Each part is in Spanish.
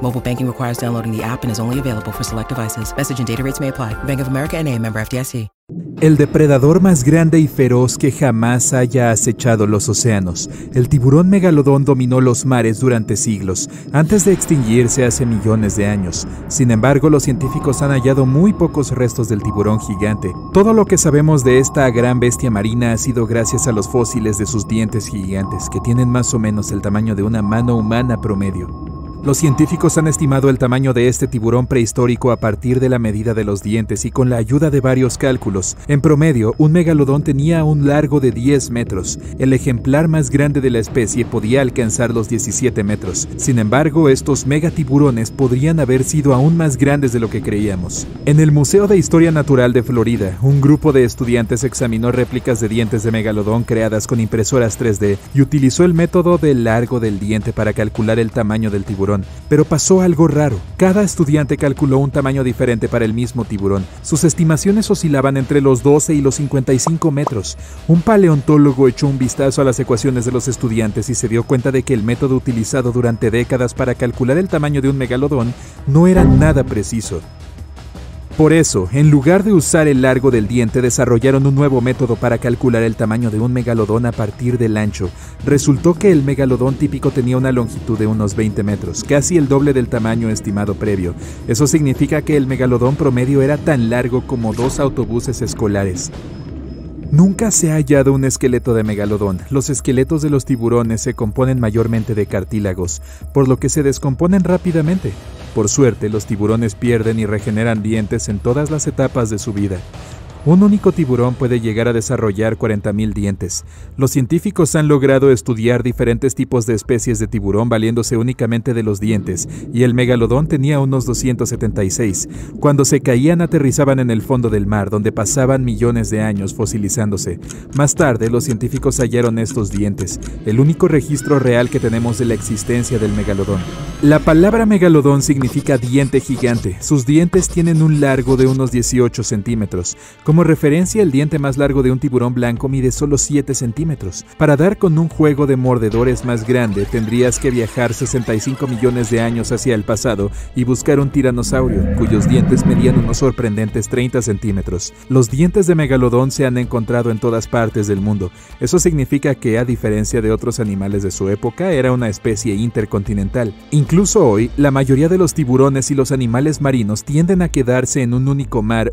Mobile banking requires downloading the app and is only available for select devices. Message and data rates may apply. Bank of America and a member FDIC. El depredador más grande y feroz que jamás haya acechado los océanos, el tiburón megalodón dominó los mares durante siglos, antes de extinguirse hace millones de años. Sin embargo, los científicos han hallado muy pocos restos del tiburón gigante. Todo lo que sabemos de esta gran bestia marina ha sido gracias a los fósiles de sus dientes gigantes, que tienen más o menos el tamaño de una mano humana promedio. Los científicos han estimado el tamaño de este tiburón prehistórico a partir de la medida de los dientes y con la ayuda de varios cálculos. En promedio, un megalodón tenía un largo de 10 metros. El ejemplar más grande de la especie podía alcanzar los 17 metros. Sin embargo, estos megatiburones podrían haber sido aún más grandes de lo que creíamos. En el Museo de Historia Natural de Florida, un grupo de estudiantes examinó réplicas de dientes de megalodón creadas con impresoras 3D y utilizó el método del largo del diente para calcular el tamaño del tiburón pero pasó algo raro. Cada estudiante calculó un tamaño diferente para el mismo tiburón. Sus estimaciones oscilaban entre los 12 y los 55 metros. Un paleontólogo echó un vistazo a las ecuaciones de los estudiantes y se dio cuenta de que el método utilizado durante décadas para calcular el tamaño de un megalodón no era nada preciso. Por eso, en lugar de usar el largo del diente, desarrollaron un nuevo método para calcular el tamaño de un megalodón a partir del ancho. Resultó que el megalodón típico tenía una longitud de unos 20 metros, casi el doble del tamaño estimado previo. Eso significa que el megalodón promedio era tan largo como dos autobuses escolares. Nunca se ha hallado un esqueleto de megalodón. Los esqueletos de los tiburones se componen mayormente de cartílagos, por lo que se descomponen rápidamente. Por suerte, los tiburones pierden y regeneran dientes en todas las etapas de su vida. Un único tiburón puede llegar a desarrollar 40.000 dientes. Los científicos han logrado estudiar diferentes tipos de especies de tiburón valiéndose únicamente de los dientes, y el megalodón tenía unos 276. Cuando se caían aterrizaban en el fondo del mar, donde pasaban millones de años fosilizándose. Más tarde, los científicos hallaron estos dientes, el único registro real que tenemos de la existencia del megalodón. La palabra megalodón significa diente gigante. Sus dientes tienen un largo de unos 18 centímetros. Como referencia, el diente más largo de un tiburón blanco mide solo 7 centímetros. Para dar con un juego de mordedores más grande, tendrías que viajar 65 millones de años hacia el pasado y buscar un tiranosaurio, cuyos dientes medían unos sorprendentes 30 centímetros. Los dientes de megalodón se han encontrado en todas partes del mundo. Eso significa que, a diferencia de otros animales de su época, era una especie intercontinental. Incluso hoy, la mayoría de los tiburones y los animales marinos tienden a quedarse en un único mar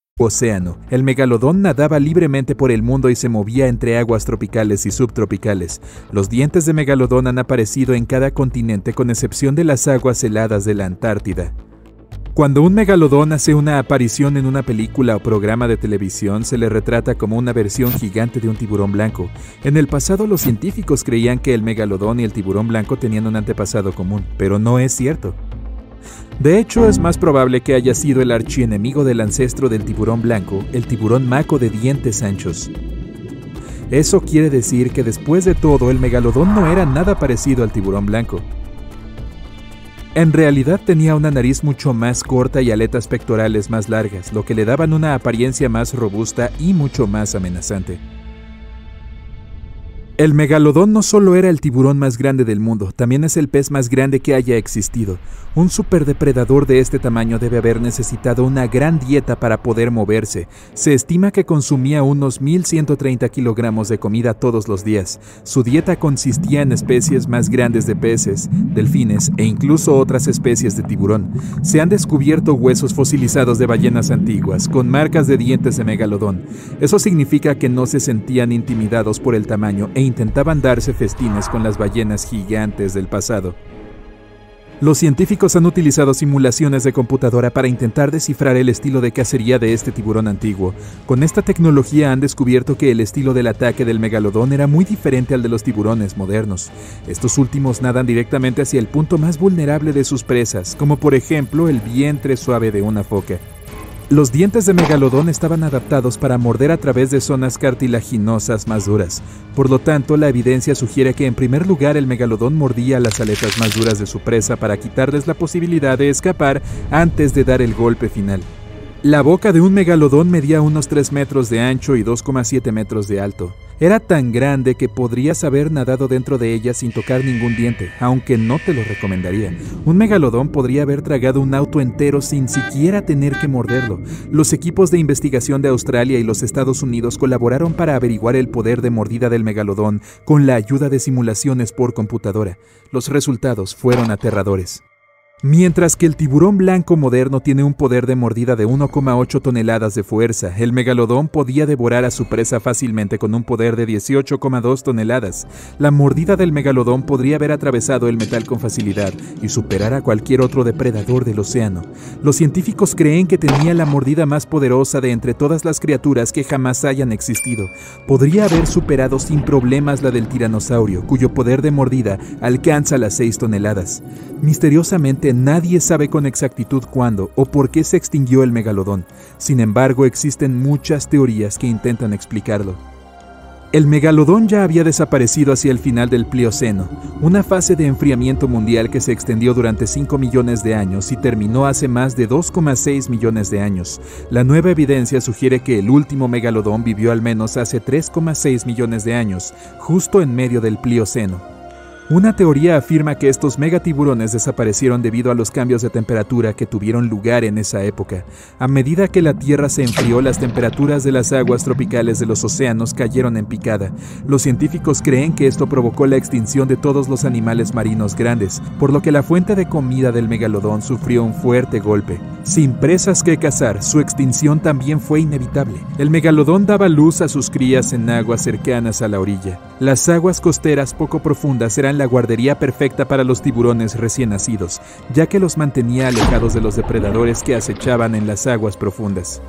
Océano. El megalodón nadaba libremente por el mundo y se movía entre aguas tropicales y subtropicales. Los dientes de megalodón han aparecido en cada continente con excepción de las aguas heladas de la Antártida. Cuando un megalodón hace una aparición en una película o programa de televisión, se le retrata como una versión gigante de un tiburón blanco. En el pasado los científicos creían que el megalodón y el tiburón blanco tenían un antepasado común, pero no es cierto. De hecho, es más probable que haya sido el archienemigo del ancestro del tiburón blanco, el tiburón maco de dientes anchos. Eso quiere decir que después de todo el megalodón no era nada parecido al tiburón blanco. En realidad tenía una nariz mucho más corta y aletas pectorales más largas, lo que le daban una apariencia más robusta y mucho más amenazante. El megalodón no solo era el tiburón más grande del mundo, también es el pez más grande que haya existido. Un superdepredador de este tamaño debe haber necesitado una gran dieta para poder moverse. Se estima que consumía unos 1.130 kilogramos de comida todos los días. Su dieta consistía en especies más grandes de peces, delfines e incluso otras especies de tiburón. Se han descubierto huesos fosilizados de ballenas antiguas, con marcas de dientes de megalodón. Eso significa que no se sentían intimidados por el tamaño e intentaban darse festines con las ballenas gigantes del pasado. Los científicos han utilizado simulaciones de computadora para intentar descifrar el estilo de cacería de este tiburón antiguo. Con esta tecnología han descubierto que el estilo del ataque del megalodón era muy diferente al de los tiburones modernos. Estos últimos nadan directamente hacia el punto más vulnerable de sus presas, como por ejemplo el vientre suave de una foca. Los dientes de megalodón estaban adaptados para morder a través de zonas cartilaginosas más duras. Por lo tanto, la evidencia sugiere que en primer lugar el megalodón mordía las aletas más duras de su presa para quitarles la posibilidad de escapar antes de dar el golpe final. La boca de un megalodón medía unos 3 metros de ancho y 2,7 metros de alto. Era tan grande que podrías haber nadado dentro de ella sin tocar ningún diente, aunque no te lo recomendaría. Un megalodón podría haber tragado un auto entero sin siquiera tener que morderlo. Los equipos de investigación de Australia y los Estados Unidos colaboraron para averiguar el poder de mordida del megalodón con la ayuda de simulaciones por computadora. Los resultados fueron aterradores. Mientras que el tiburón blanco moderno tiene un poder de mordida de 1,8 toneladas de fuerza, el megalodón podía devorar a su presa fácilmente con un poder de 18,2 toneladas. La mordida del megalodón podría haber atravesado el metal con facilidad y superar a cualquier otro depredador del océano. Los científicos creen que tenía la mordida más poderosa de entre todas las criaturas que jamás hayan existido. Podría haber superado sin problemas la del tiranosaurio, cuyo poder de mordida alcanza las 6 toneladas. Misteriosamente, nadie sabe con exactitud cuándo o por qué se extinguió el megalodón. Sin embargo, existen muchas teorías que intentan explicarlo. El megalodón ya había desaparecido hacia el final del Plioceno, una fase de enfriamiento mundial que se extendió durante 5 millones de años y terminó hace más de 2,6 millones de años. La nueva evidencia sugiere que el último megalodón vivió al menos hace 3,6 millones de años, justo en medio del Plioceno. Una teoría afirma que estos megatiburones desaparecieron debido a los cambios de temperatura que tuvieron lugar en esa época. A medida que la Tierra se enfrió, las temperaturas de las aguas tropicales de los océanos cayeron en picada. Los científicos creen que esto provocó la extinción de todos los animales marinos grandes, por lo que la fuente de comida del megalodón sufrió un fuerte golpe. Sin presas que cazar, su extinción también fue inevitable. El megalodón daba luz a sus crías en aguas cercanas a la orilla. Las aguas costeras poco profundas eran la guardería perfecta para los tiburones recién nacidos, ya que los mantenía alejados de los depredadores que acechaban en las aguas profundas.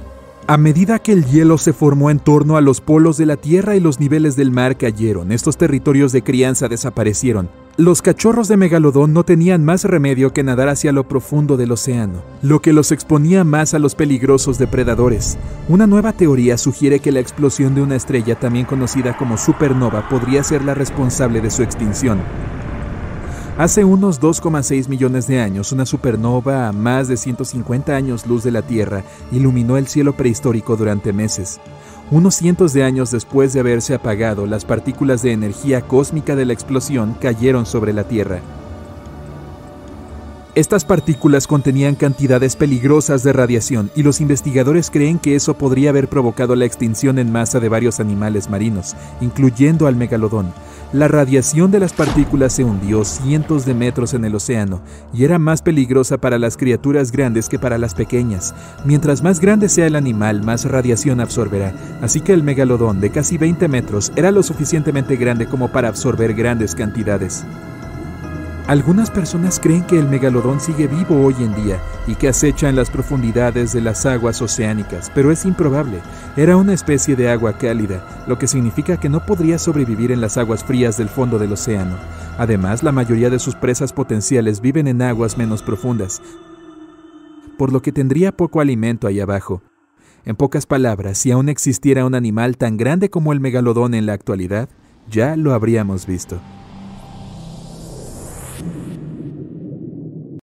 A medida que el hielo se formó en torno a los polos de la Tierra y los niveles del mar cayeron, estos territorios de crianza desaparecieron. Los cachorros de megalodón no tenían más remedio que nadar hacia lo profundo del océano, lo que los exponía más a los peligrosos depredadores. Una nueva teoría sugiere que la explosión de una estrella también conocida como supernova podría ser la responsable de su extinción. Hace unos 2,6 millones de años, una supernova a más de 150 años luz de la Tierra iluminó el cielo prehistórico durante meses. Unos cientos de años después de haberse apagado, las partículas de energía cósmica de la explosión cayeron sobre la Tierra. Estas partículas contenían cantidades peligrosas de radiación y los investigadores creen que eso podría haber provocado la extinción en masa de varios animales marinos, incluyendo al megalodón. La radiación de las partículas se hundió cientos de metros en el océano y era más peligrosa para las criaturas grandes que para las pequeñas. Mientras más grande sea el animal, más radiación absorberá. Así que el megalodón de casi 20 metros era lo suficientemente grande como para absorber grandes cantidades. Algunas personas creen que el megalodón sigue vivo hoy en día y que acecha en las profundidades de las aguas oceánicas, pero es improbable. Era una especie de agua cálida, lo que significa que no podría sobrevivir en las aguas frías del fondo del océano. Además, la mayoría de sus presas potenciales viven en aguas menos profundas, por lo que tendría poco alimento ahí abajo. En pocas palabras, si aún existiera un animal tan grande como el megalodón en la actualidad, ya lo habríamos visto.